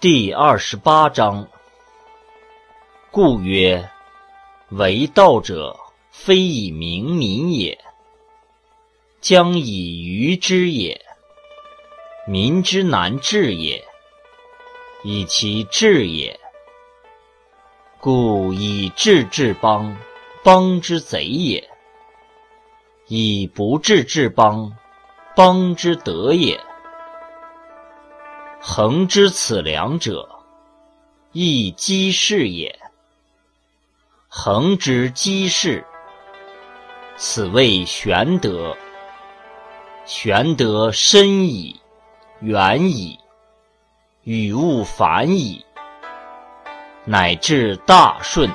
第二十八章。故曰：为道者，非以明民也，将以愚之也。民之难治也，以其治也。故以治治邦，邦之贼也；以不治治邦，邦之德也。恒知此两者，亦稽事也。恒之稽事，此谓玄德。玄德深矣，远矣，与物反矣，乃至大顺。